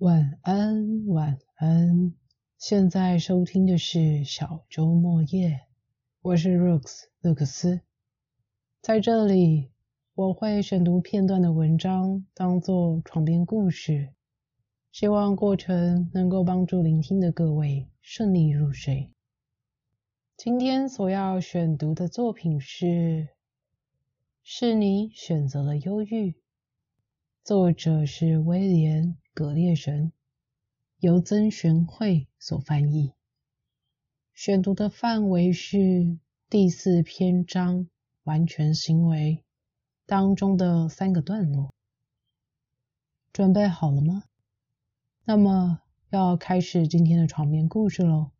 晚安，晚安。现在收听的是小周末夜，我是 Rooks 勒克斯。在这里，我会选读片段的文章，当做床边故事，希望过程能够帮助聆听的各位顺利入睡。今天所要选读的作品是。是你选择了忧郁。作者是威廉·葛列神，由曾玄慧所翻译。选读的范围是第四篇章“完全行为”当中的三个段落。准备好了吗？那么要开始今天的床边故事喽。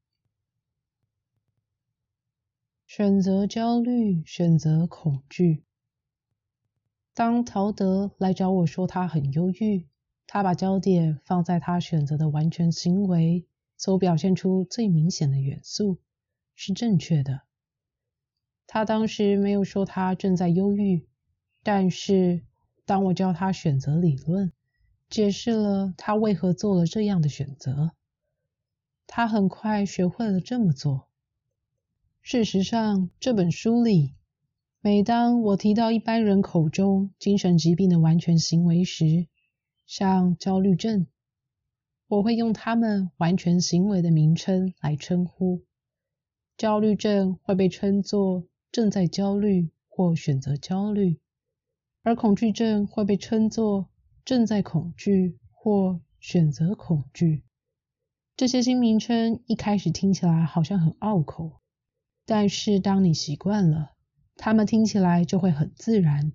选择焦虑，选择恐惧。当陶德来找我说他很忧郁，他把焦点放在他选择的完全行为所表现出最明显的元素是正确的。他当时没有说他正在忧郁，但是当我教他选择理论，解释了他为何做了这样的选择，他很快学会了这么做。事实上，这本书里。每当我提到一般人口中精神疾病的完全行为时，像焦虑症，我会用他们完全行为的名称来称呼。焦虑症会被称作正在焦虑或选择焦虑，而恐惧症会被称作正在恐惧或选择恐惧。这些新名称一开始听起来好像很拗口，但是当你习惯了。他们听起来就会很自然。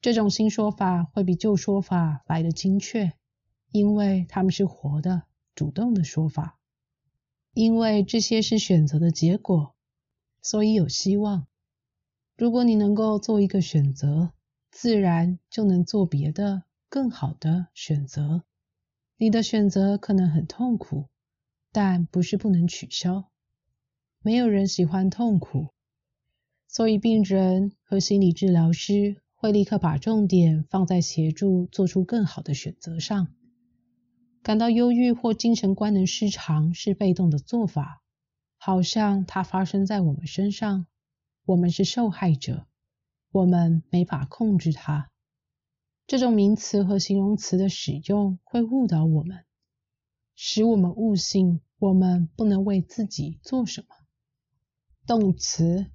这种新说法会比旧说法来得精确，因为他们是活的、主动的说法。因为这些是选择的结果，所以有希望。如果你能够做一个选择，自然就能做别的、更好的选择。你的选择可能很痛苦，但不是不能取消。没有人喜欢痛苦。所以，病人和心理治疗师会立刻把重点放在协助做出更好的选择上。感到忧郁或精神官能失常是被动的做法，好像它发生在我们身上，我们是受害者，我们没法控制它。这种名词和形容词的使用会误导我们，使我们误信我们不能为自己做什么。动词。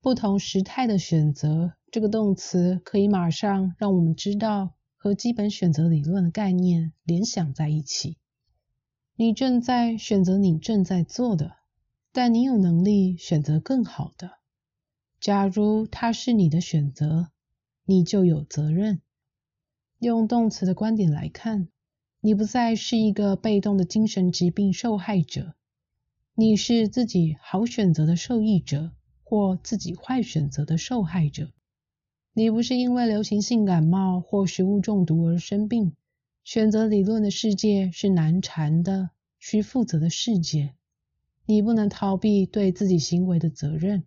不同时态的选择，这个动词可以马上让我们知道和基本选择理论的概念联想在一起。你正在选择你正在做的，但你有能力选择更好的。假如它是你的选择，你就有责任。用动词的观点来看，你不再是一个被动的精神疾病受害者，你是自己好选择的受益者。或自己坏选择的受害者，你不是因为流行性感冒或食物中毒而生病。选择理论的世界是难缠的、需负责的世界，你不能逃避对自己行为的责任。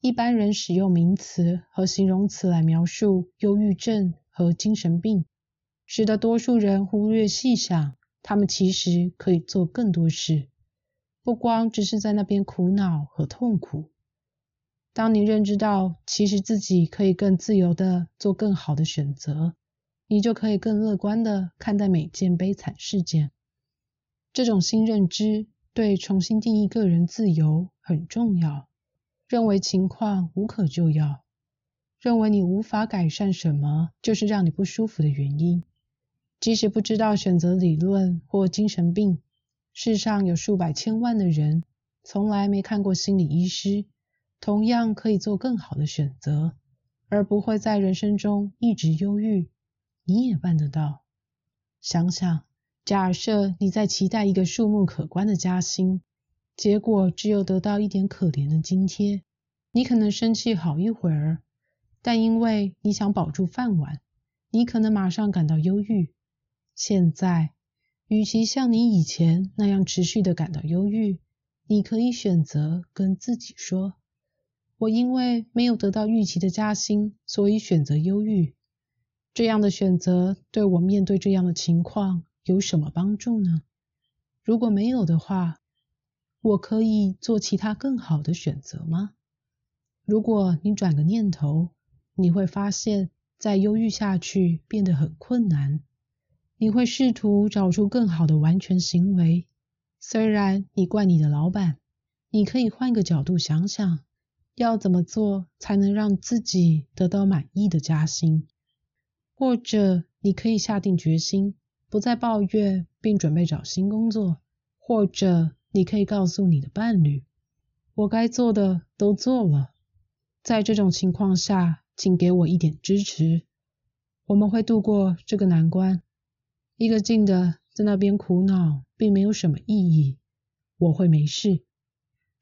一般人使用名词和形容词来描述忧郁症和精神病，使得多数人忽略细想，他们其实可以做更多事，不光只是在那边苦恼和痛苦。当你认知到其实自己可以更自由的做更好的选择，你就可以更乐观的看待每件悲惨事件。这种新认知对重新定义个人自由很重要。认为情况无可救药，认为你无法改善什么，就是让你不舒服的原因。即使不知道选择理论或精神病，世上有数百千万的人从来没看过心理医师。同样可以做更好的选择，而不会在人生中一直忧郁。你也办得到。想想，假设你在期待一个数目可观的加薪，结果只有得到一点可怜的津贴，你可能生气好一会儿，但因为你想保住饭碗，你可能马上感到忧郁。现在，与其像你以前那样持续的感到忧郁，你可以选择跟自己说。我因为没有得到预期的加薪，所以选择忧郁。这样的选择对我面对这样的情况有什么帮助呢？如果没有的话，我可以做其他更好的选择吗？如果你转个念头，你会发现，再忧郁下去变得很困难。你会试图找出更好的完全行为。虽然你怪你的老板，你可以换个角度想想，要怎么做才能让自己得到满意的加薪？或者你可以下定决心，不再抱怨，并准备找新工作。或者你可以告诉你的伴侣，我该做的都做了。在这种情况下，请给我一点支持，我们会度过这个难关。一个劲的在那边苦恼，并没有什么意义。我会没事，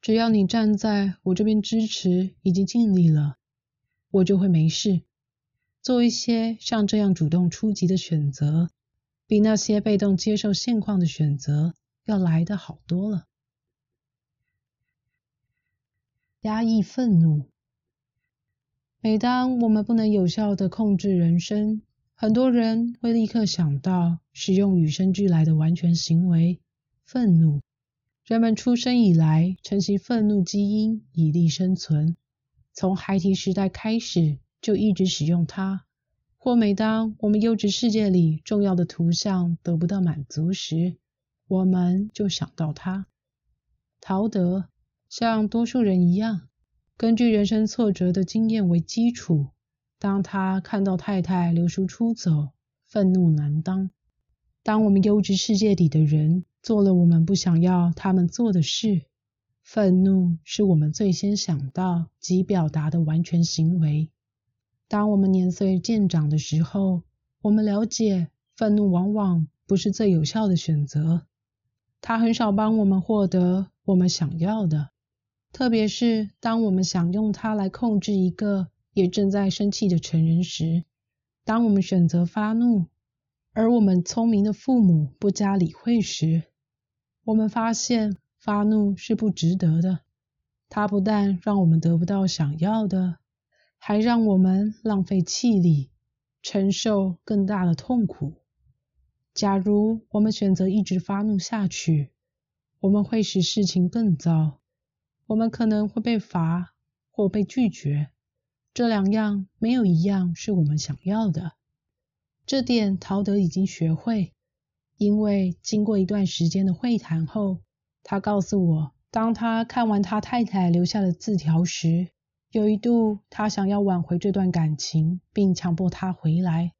只要你站在我这边支持，已经尽力了，我就会没事。做一些像这样主动出击的选择，比那些被动接受现况的选择要来的好多了。压抑愤怒。每当我们不能有效的控制人生，很多人会立刻想到使用与生俱来的完全行为——愤怒。人们出生以来承袭愤怒基因以利生存，从孩提时代开始就一直使用它。或每当我们幼稚世界里重要的图像得不到满足时，我们就想到它。陶德像多数人一样。根据人生挫折的经验为基础，当他看到太太流书出走，愤怒难当。当我们优质世界里的人做了我们不想要他们做的事，愤怒是我们最先想到及表达的完全行为。当我们年岁渐长的时候，我们了解愤怒往往不是最有效的选择，它很少帮我们获得我们想要的。特别是当我们想用它来控制一个也正在生气的成人时，当我们选择发怒，而我们聪明的父母不加理会时，我们发现发怒是不值得的。它不但让我们得不到想要的，还让我们浪费气力，承受更大的痛苦。假如我们选择一直发怒下去，我们会使事情更糟。我们可能会被罚或被拒绝，这两样没有一样是我们想要的。这点陶德已经学会，因为经过一段时间的会谈后，他告诉我，当他看完他太太留下的字条时，有一度他想要挽回这段感情，并强迫她回来，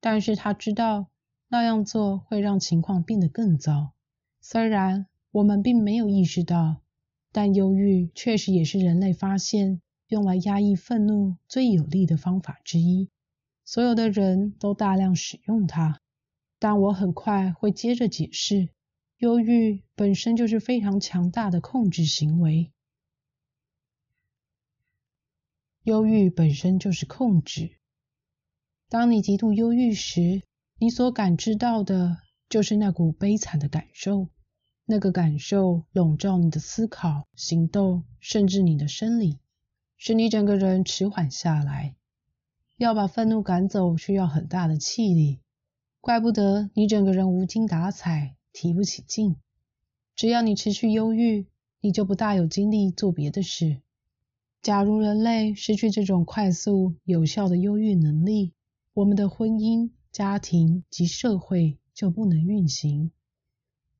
但是他知道那样做会让情况变得更糟。虽然我们并没有意识到。但忧郁确实也是人类发现用来压抑愤怒最有力的方法之一。所有的人都大量使用它，但我很快会接着解释，忧郁本身就是非常强大的控制行为。忧郁本身就是控制。当你极度忧郁时，你所感知到的就是那股悲惨的感受。那个感受笼罩你的思考、行动，甚至你的生理，使你整个人迟缓下来。要把愤怒赶走，需要很大的气力，怪不得你整个人无精打采、提不起劲。只要你持续忧郁，你就不大有精力做别的事。假如人类失去这种快速有效的忧郁能力，我们的婚姻、家庭及社会就不能运行。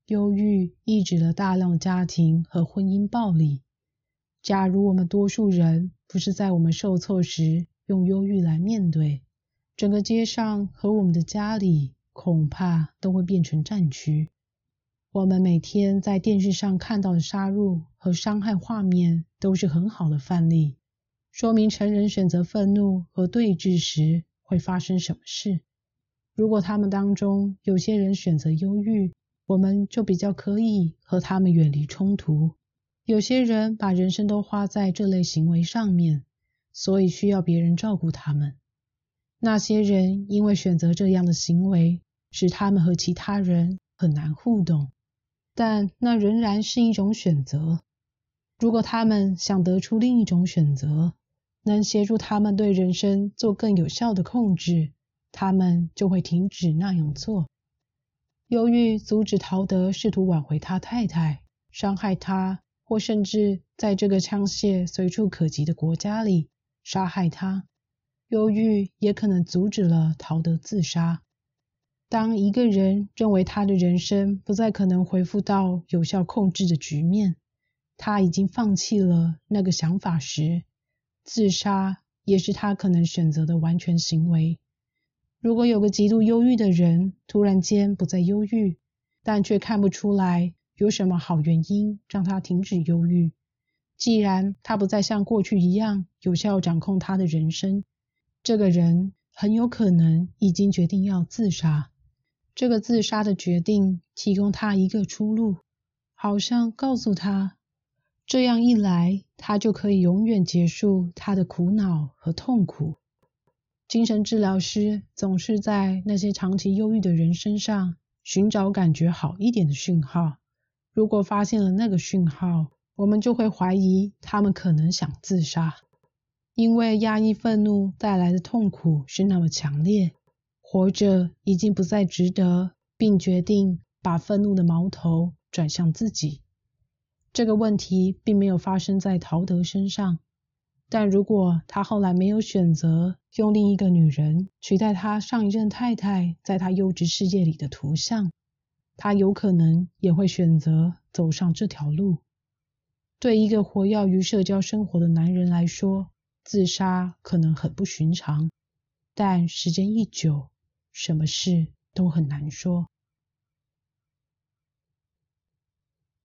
忧郁抑制了大量家庭和婚姻暴力。假如我们多数人不是在我们受挫时用忧郁来面对，整个街上和我们的家里恐怕都会变成战区。我们每天在电视上看到的杀戮和伤害画面都是很好的范例，说明成人选择愤怒和对峙时会发生什么事。如果他们当中有些人选择忧郁，我们就比较可以和他们远离冲突。有些人把人生都花在这类行为上面，所以需要别人照顾他们。那些人因为选择这样的行为，使他们和其他人很难互动，但那仍然是一种选择。如果他们想得出另一种选择，能协助他们对人生做更有效的控制，他们就会停止那样做。忧郁阻止陶德试图挽回他太太，伤害他，或甚至在这个枪械随处可及的国家里杀害他。忧郁也可能阻止了陶德自杀。当一个人认为他的人生不再可能恢复到有效控制的局面，他已经放弃了那个想法时，自杀也是他可能选择的完全行为。如果有个极度忧郁的人突然间不再忧郁，但却看不出来有什么好原因让他停止忧郁，既然他不再像过去一样有效掌控他的人生，这个人很有可能已经决定要自杀。这个自杀的决定提供他一个出路，好像告诉他，这样一来，他就可以永远结束他的苦恼和痛苦。精神治疗师总是在那些长期忧郁的人身上寻找感觉好一点的讯号。如果发现了那个讯号，我们就会怀疑他们可能想自杀，因为压抑愤怒带来的痛苦是那么强烈，活着已经不再值得，并决定把愤怒的矛头转向自己。这个问题并没有发生在陶德身上。但如果他后来没有选择用另一个女人取代他上一任太太在他幼稚世界里的图像，他有可能也会选择走上这条路。对一个活跃于社交生活的男人来说，自杀可能很不寻常，但时间一久，什么事都很难说。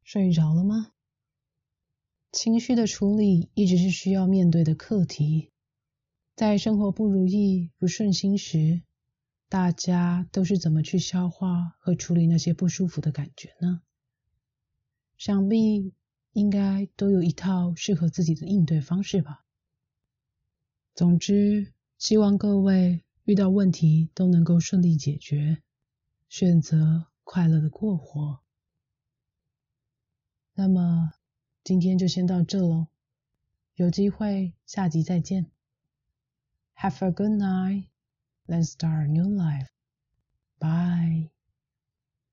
睡着了吗？情绪的处理一直是需要面对的课题。在生活不如意、不顺心时，大家都是怎么去消化和处理那些不舒服的感觉呢？想必应该都有一套适合自己的应对方式吧。总之，希望各位遇到问题都能够顺利解决，选择快乐的过活。那么。今天就先到这喽，有机会下集再见。Have a good night. Let's start a new life. Bye.